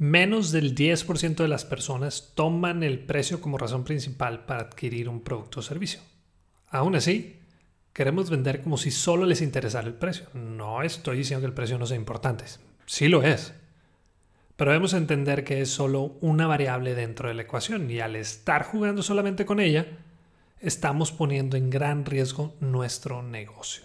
Menos del 10% de las personas toman el precio como razón principal para adquirir un producto o servicio. Aún así, queremos vender como si solo les interesara el precio. No estoy diciendo que el precio no sea importante. Sí lo es. Pero debemos entender que es solo una variable dentro de la ecuación y al estar jugando solamente con ella, estamos poniendo en gran riesgo nuestro negocio.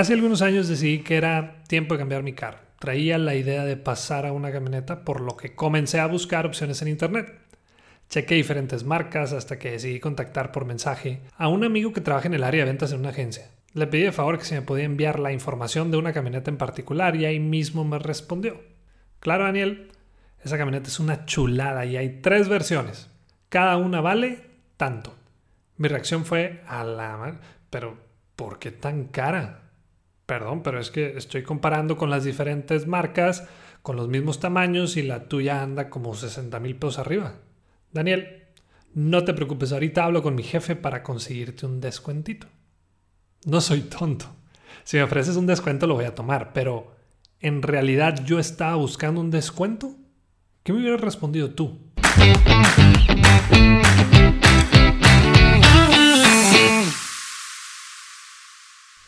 Hace algunos años decidí que era tiempo de cambiar mi carro. Traía la idea de pasar a una camioneta, por lo que comencé a buscar opciones en internet. Chequé diferentes marcas hasta que decidí contactar por mensaje a un amigo que trabaja en el área de ventas en una agencia. Le pedí de favor que se me podía enviar la información de una camioneta en particular y ahí mismo me respondió. Claro, Daniel, esa camioneta es una chulada y hay tres versiones. Cada una vale tanto. Mi reacción fue a la... Pero, ¿por qué tan cara? Perdón, pero es que estoy comparando con las diferentes marcas, con los mismos tamaños y la tuya anda como 60 mil pesos arriba. Daniel, no te preocupes, ahorita hablo con mi jefe para conseguirte un descuentito. No soy tonto. Si me ofreces un descuento lo voy a tomar, pero ¿en realidad yo estaba buscando un descuento? ¿Qué me hubieras respondido tú?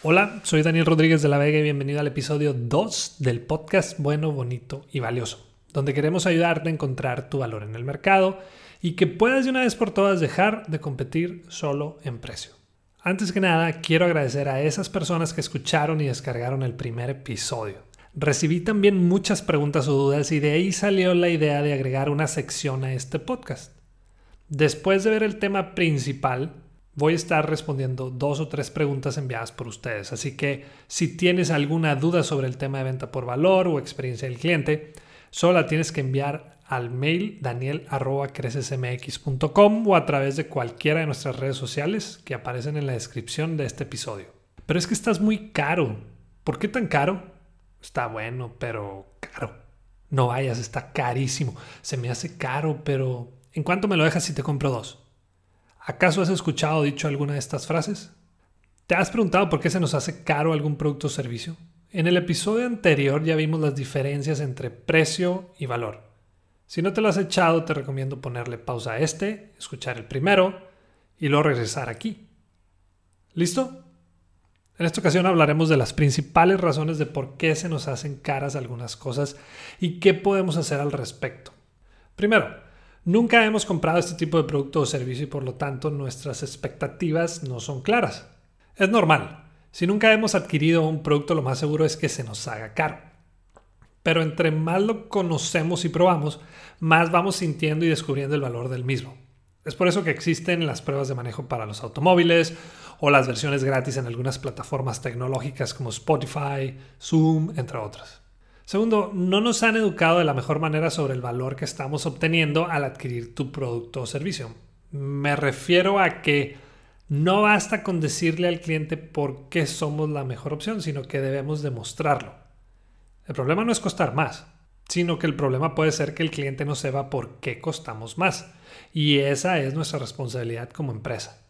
Hola, soy Daniel Rodríguez de la Vega y bienvenido al episodio 2 del podcast Bueno, Bonito y Valioso, donde queremos ayudarte a encontrar tu valor en el mercado y que puedas de una vez por todas dejar de competir solo en precio. Antes que nada, quiero agradecer a esas personas que escucharon y descargaron el primer episodio. Recibí también muchas preguntas o dudas y de ahí salió la idea de agregar una sección a este podcast. Después de ver el tema principal, voy a estar respondiendo dos o tres preguntas enviadas por ustedes. Así que si tienes alguna duda sobre el tema de venta por valor o experiencia del cliente, solo la tienes que enviar al mail daniel.crecesmx.com o a través de cualquiera de nuestras redes sociales que aparecen en la descripción de este episodio. Pero es que estás muy caro. ¿Por qué tan caro? Está bueno, pero caro. No vayas, está carísimo. Se me hace caro, pero ¿en cuánto me lo dejas si te compro dos? ¿Acaso has escuchado dicho alguna de estas frases? ¿Te has preguntado por qué se nos hace caro algún producto o servicio? En el episodio anterior ya vimos las diferencias entre precio y valor. Si no te lo has echado, te recomiendo ponerle pausa a este, escuchar el primero y luego regresar aquí. ¿Listo? En esta ocasión hablaremos de las principales razones de por qué se nos hacen caras algunas cosas y qué podemos hacer al respecto. Primero, Nunca hemos comprado este tipo de producto o servicio y por lo tanto nuestras expectativas no son claras. Es normal. Si nunca hemos adquirido un producto, lo más seguro es que se nos haga caro. Pero entre más lo conocemos y probamos, más vamos sintiendo y descubriendo el valor del mismo. Es por eso que existen las pruebas de manejo para los automóviles o las versiones gratis en algunas plataformas tecnológicas como Spotify, Zoom, entre otras. Segundo, no nos han educado de la mejor manera sobre el valor que estamos obteniendo al adquirir tu producto o servicio. Me refiero a que no basta con decirle al cliente por qué somos la mejor opción, sino que debemos demostrarlo. El problema no es costar más, sino que el problema puede ser que el cliente no sepa por qué costamos más. Y esa es nuestra responsabilidad como empresa.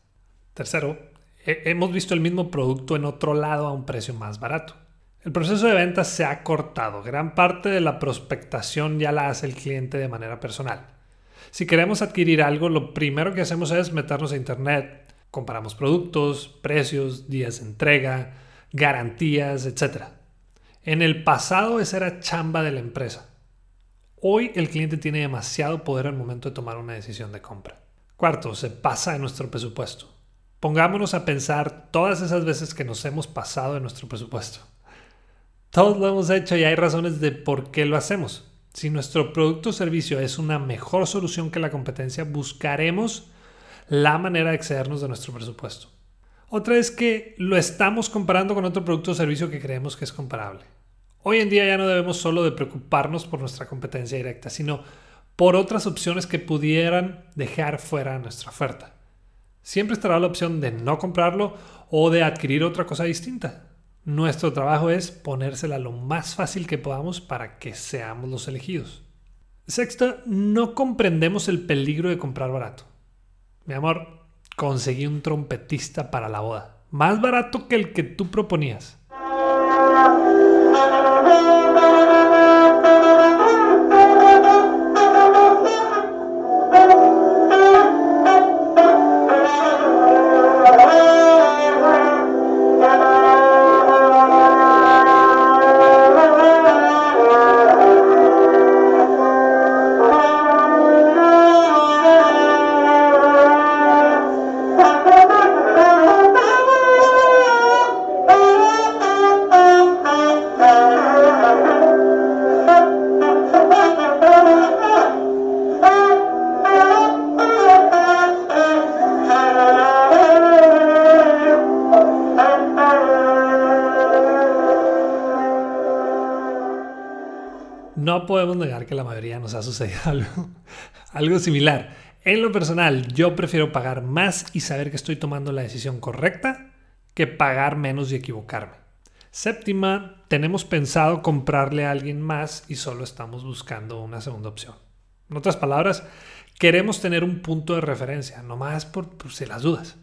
Tercero, hemos visto el mismo producto en otro lado a un precio más barato. El proceso de venta se ha cortado. Gran parte de la prospectación ya la hace el cliente de manera personal. Si queremos adquirir algo, lo primero que hacemos es meternos a internet, comparamos productos, precios, días de entrega, garantías, etc. En el pasado esa era chamba de la empresa. Hoy el cliente tiene demasiado poder al momento de tomar una decisión de compra. Cuarto, se pasa de nuestro presupuesto. Pongámonos a pensar todas esas veces que nos hemos pasado de nuestro presupuesto. Todos lo hemos hecho y hay razones de por qué lo hacemos. Si nuestro producto o servicio es una mejor solución que la competencia, buscaremos la manera de excedernos de nuestro presupuesto. Otra es que lo estamos comparando con otro producto o servicio que creemos que es comparable. Hoy en día ya no debemos solo de preocuparnos por nuestra competencia directa, sino por otras opciones que pudieran dejar fuera nuestra oferta. Siempre estará la opción de no comprarlo o de adquirir otra cosa distinta. Nuestro trabajo es ponérsela lo más fácil que podamos para que seamos los elegidos. Sexto, no comprendemos el peligro de comprar barato. Mi amor, conseguí un trompetista para la boda. Más barato que el que tú proponías. Que la mayoría nos ha sucedido algo, similar. En lo personal, yo prefiero pagar más y saber que estoy tomando la decisión correcta que pagar menos y equivocarme. Séptima, tenemos pensado comprarle a alguien más y solo estamos buscando una segunda opción. En otras palabras, queremos tener un punto de referencia, no más por, por si las dudas.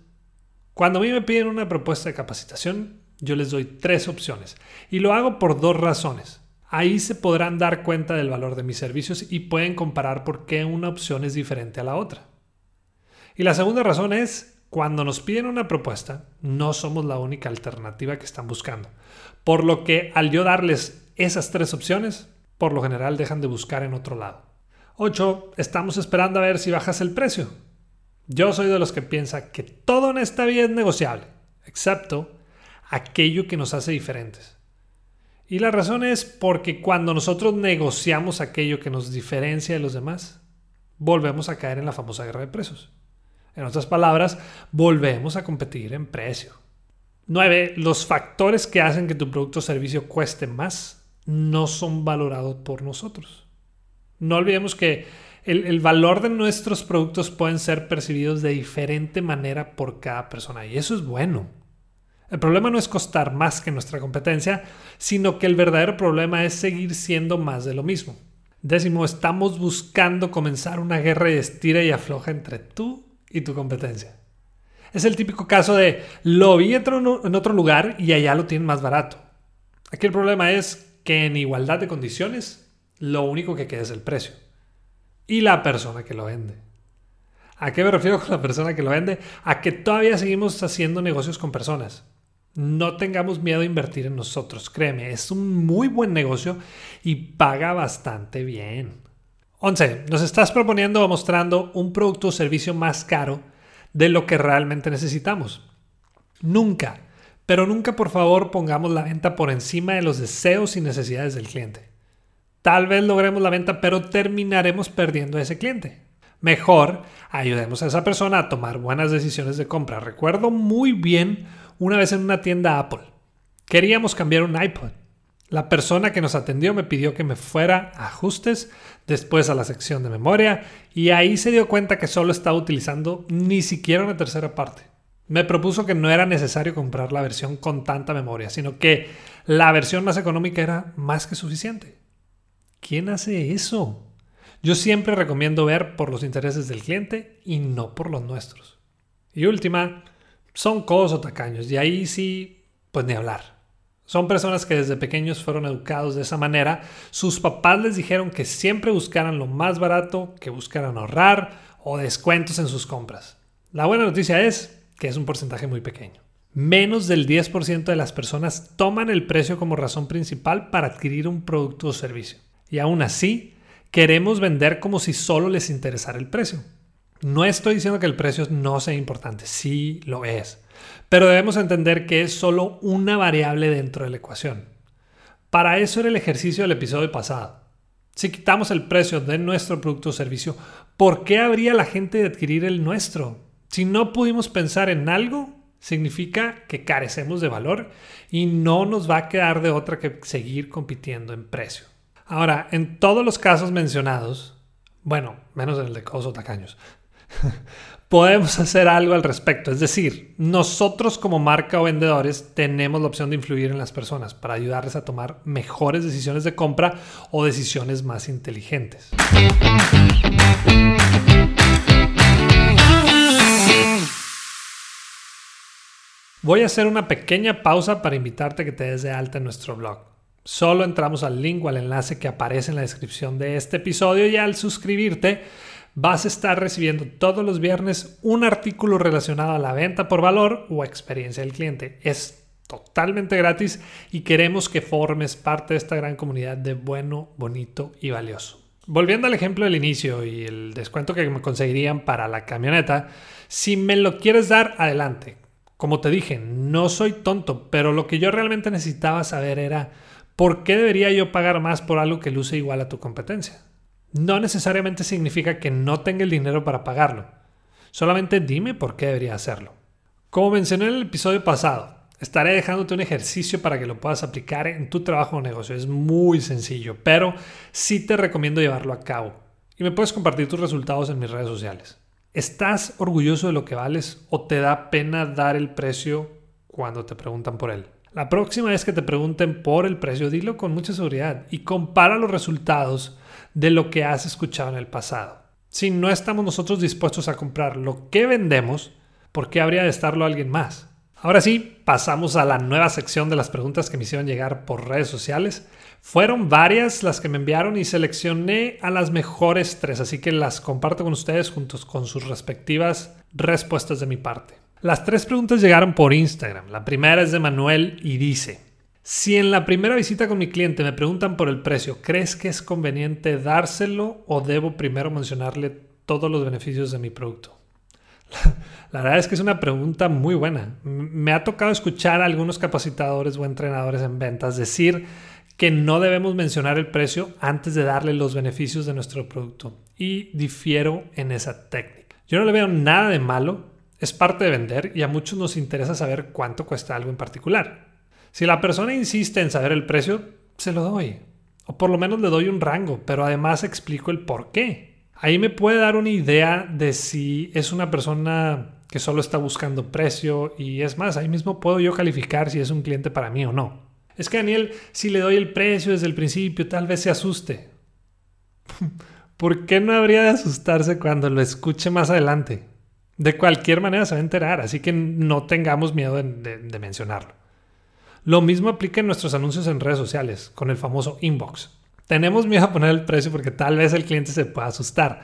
Cuando a mí me piden una propuesta de capacitación, yo les doy tres opciones y lo hago por dos razones. Ahí se podrán dar cuenta del valor de mis servicios y pueden comparar por qué una opción es diferente a la otra. Y la segunda razón es, cuando nos piden una propuesta, no somos la única alternativa que están buscando. Por lo que al yo darles esas tres opciones, por lo general dejan de buscar en otro lado. 8. Estamos esperando a ver si bajas el precio. Yo soy de los que piensa que todo en esta vida es negociable, excepto aquello que nos hace diferentes. Y la razón es porque cuando nosotros negociamos aquello que nos diferencia de los demás, volvemos a caer en la famosa guerra de precios. En otras palabras, volvemos a competir en precio. 9. Los factores que hacen que tu producto o servicio cueste más no son valorados por nosotros. No olvidemos que el, el, valor de nuestros productos pueden ser percibidos de diferente manera por cada persona y eso es bueno. El problema no es costar más que nuestra competencia, sino que el verdadero problema es seguir siendo más de lo mismo. Décimo, estamos buscando comenzar una guerra de estira y afloja entre tú y tu competencia. Es el típico caso de lo vi en otro lugar y allá lo tienen más barato. Aquí el problema es que en igualdad de condiciones, lo único que queda es el precio. Y la persona que lo vende. ¿A qué me refiero con la persona que lo vende? A que todavía seguimos haciendo negocios con personas. No tengamos miedo a invertir en nosotros, créeme, es un muy buen negocio y paga bastante bien. 11. Nos estás proponiendo o mostrando un producto o servicio más caro de lo que realmente necesitamos. Nunca, pero nunca por favor pongamos la venta por encima de los deseos y necesidades del cliente. Tal vez logremos la venta, pero terminaremos perdiendo a ese cliente. Mejor ayudemos a esa persona a tomar buenas decisiones de compra. Recuerdo muy bien una vez en una tienda Apple. Queríamos cambiar un iPod. La persona que nos atendió me pidió que me fuera a ajustes, después a la sección de memoria, y ahí se dio cuenta que solo estaba utilizando ni siquiera una tercera parte. Me propuso que no era necesario comprar la versión con tanta memoria, sino que la versión más económica era más que suficiente. ¿Quién hace eso? Yo siempre recomiendo ver por los intereses del cliente y no por los nuestros. Y última, son codos o tacaños. Y ahí sí, pues ni hablar. Son personas que desde pequeños fueron educados de esa manera. Sus papás les dijeron que siempre buscaran lo más barato, que buscaran ahorrar o descuentos en sus compras. La buena noticia es que es un porcentaje muy pequeño. Menos del 10% de las personas toman el precio como razón principal para adquirir un producto o servicio. Y aún así, queremos vender como si solo les interesara el precio. No estoy diciendo que el precio no sea importante, sí lo es, pero debemos entender que es solo una variable dentro de la ecuación. Para eso era el ejercicio del episodio pasado. Si quitamos el precio de nuestro producto o servicio, ¿por qué habría la gente de adquirir el nuestro? Si no pudimos pensar en algo, significa que carecemos de valor y no nos va a quedar de otra que seguir compitiendo en precio. Ahora, en todos los casos mencionados, bueno, menos en el de Tacaños, podemos hacer algo al respecto. Es decir, nosotros como marca o vendedores tenemos la opción de influir en las personas para ayudarles a tomar mejores decisiones de compra o decisiones más inteligentes. Voy a hacer una pequeña pausa para invitarte a que te des de alta en nuestro blog. Solo entramos al link o al enlace que aparece en la descripción de este episodio y al suscribirte vas a estar recibiendo todos los viernes un artículo relacionado a la venta por valor o experiencia del cliente. Es totalmente gratis y queremos que formes parte de esta gran comunidad de bueno, bonito y valioso. Volviendo al ejemplo del inicio y el descuento que me conseguirían para la camioneta, si me lo quieres dar, adelante. Como te dije, no soy tonto, pero lo que yo realmente necesitaba saber era ¿por qué debería yo pagar más por algo que luce igual a tu competencia? No necesariamente significa que no tenga el dinero para pagarlo. Solamente dime por qué debería hacerlo. Como mencioné en el episodio pasado, estaré dejándote un ejercicio para que lo puedas aplicar en tu trabajo o negocio. Es muy sencillo, pero sí te recomiendo llevarlo a cabo. Y me puedes compartir tus resultados en mis redes sociales. ¿Estás orgulloso de lo que vales o te da pena dar el precio cuando te preguntan por él? La próxima vez que te pregunten por el precio, dilo con mucha seguridad y compara los resultados de lo que has escuchado en el pasado. Si no estamos nosotros dispuestos a comprar lo que vendemos, ¿por qué habría de estarlo alguien más? Ahora sí, pasamos a la nueva sección de las preguntas que me hicieron llegar por redes sociales. Fueron varias las que me enviaron y seleccioné a las mejores tres, así que las comparto con ustedes juntos con sus respectivas respuestas de mi parte. Las tres preguntas llegaron por Instagram. La primera es de Manuel y dice, si en la primera visita con mi cliente me preguntan por el precio, ¿crees que es conveniente dárselo o debo primero mencionarle todos los beneficios de mi producto? La verdad es que es una pregunta muy buena. Me ha tocado escuchar a algunos capacitadores o entrenadores en ventas decir que no debemos mencionar el precio antes de darle los beneficios de nuestro producto. Y difiero en esa técnica. Yo no le veo nada de malo es parte de vender y a muchos nos interesa saber cuánto cuesta algo en particular. Si la persona insiste en saber el precio, se lo doy. O por lo menos le doy un rango, pero además explico el por qué. Ahí me puede dar una idea de si es una persona que solo está buscando precio y es más, ahí mismo puedo yo calificar si es un cliente para mí o no. Es que Daniel, si le doy el precio desde el principio, tal vez se asuste. ¿Por qué no habría de asustarse cuando lo escuche más adelante? De cualquier manera se va a enterar, así que no tengamos miedo de, mencionarlo. Lo mismo aplica en nuestros anuncios en redes sociales, con el famoso inbox. Tenemos miedo a poner el precio porque tal vez el cliente se pueda asustar.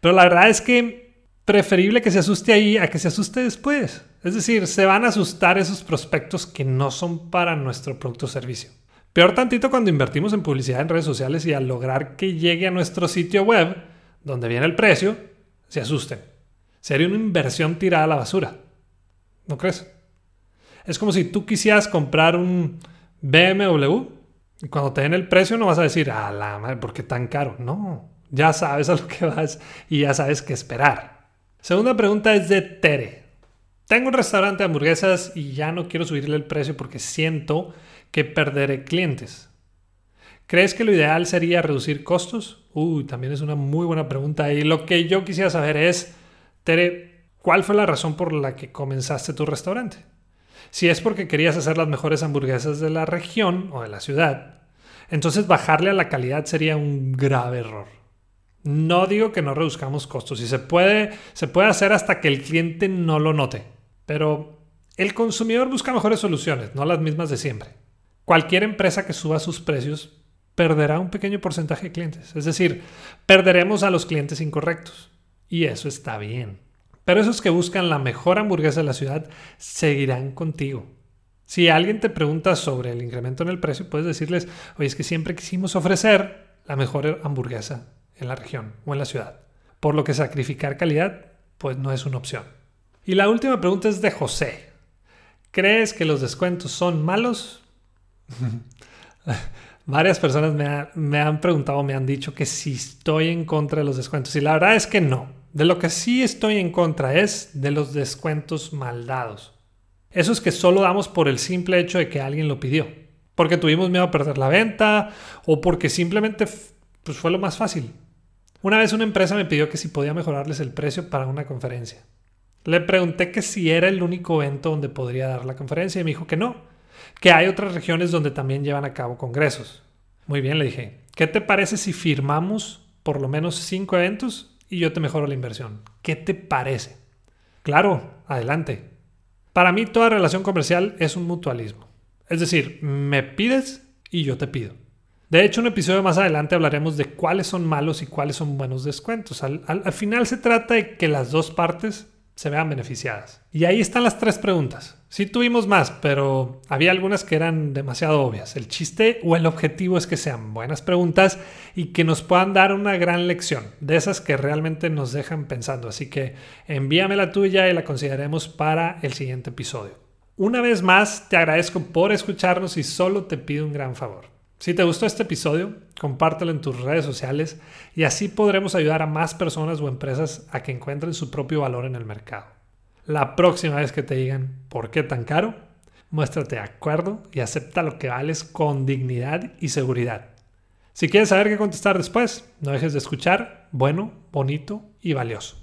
Pero la verdad es que preferible que se asuste ahí a que se asuste después. Es decir, se van a asustar esos prospectos que no son para nuestro producto o servicio. Peor tantito cuando invertimos en publicidad en redes sociales y al lograr que llegue a nuestro sitio web, donde viene el precio, se asusten sería una inversión tirada a la basura. ¿No crees? Es como si tú quisieras comprar un BMW y cuando te den el precio no vas a decir, ah, la madre, ¿por qué tan caro? No, ya sabes a lo que vas y ya sabes qué esperar. Segunda pregunta es de Tere. Tengo un restaurante de hamburguesas y ya no quiero subirle el precio porque siento que perderé clientes. ¿Crees que lo ideal sería reducir costos? Uy, también es una muy buena pregunta. Y lo que yo quisiera saber es, Tere, ¿cuál fue la razón por la que comenzaste tu restaurante? Si es porque querías hacer las mejores hamburguesas de la región o de la ciudad, entonces bajarle a la calidad sería un grave error. No digo que no reduzcamos costos y se puede, se puede hacer hasta que el cliente no lo note, pero el consumidor busca mejores soluciones, no las mismas de siempre. Cualquier empresa que suba sus precios perderá un pequeño porcentaje de clientes, es decir, perderemos a los clientes incorrectos. Y eso está bien. Pero esos que buscan la mejor hamburguesa de la ciudad seguirán contigo. Si alguien te pregunta sobre el incremento en el precio, puedes decirles, oye, es que siempre quisimos ofrecer la mejor hamburguesa en la región o en la ciudad. Por lo que sacrificar calidad, pues no es una opción. Y la última pregunta es de José. ¿Crees que los descuentos son malos? Varias personas me, me, han preguntado, me han dicho que si estoy en contra de los descuentos. Y la verdad es que no. De lo que sí estoy en contra es de los descuentos mal dados. Eso es que solo damos por el simple hecho de que alguien lo pidió. Porque tuvimos miedo a perder la venta o porque simplemente pues, fue lo más fácil. Una vez una empresa me pidió que si podía mejorarles el precio para una conferencia. Le pregunté que si era el único evento donde podría dar la conferencia y me dijo que no, que hay otras regiones donde también llevan a cabo congresos. Muy bien, le dije, ¿qué te parece si firmamos por lo menos cinco eventos y yo te mejoro la inversión? ¿Qué te parece? Claro, adelante. Para mí toda relación comercial es un mutualismo. Es decir, me pides y yo te pido. De hecho, un episodio más adelante hablaremos de cuáles son malos y cuáles son buenos descuentos. Al, final se trata de que las dos partes se vean beneficiadas. Y ahí están las tres preguntas. Sí tuvimos más, pero había algunas que eran demasiado obvias. El chiste o el objetivo es que sean buenas preguntas y que nos puedan dar una gran lección, de esas que realmente nos dejan pensando. Así que envíame la tuya y la consideremos para el siguiente episodio. Una vez más, te agradezco por escucharnos y solo te pido un gran favor. Si te gustó este episodio, compártelo en tus redes sociales y así podremos ayudar a más personas o empresas a que encuentren su propio valor en el mercado. La próxima vez que te digan por qué tan caro, muéstrate de acuerdo y acepta lo que vales con dignidad y seguridad. Si quieres saber qué contestar después, no dejes de escuchar bueno, bonito y valioso.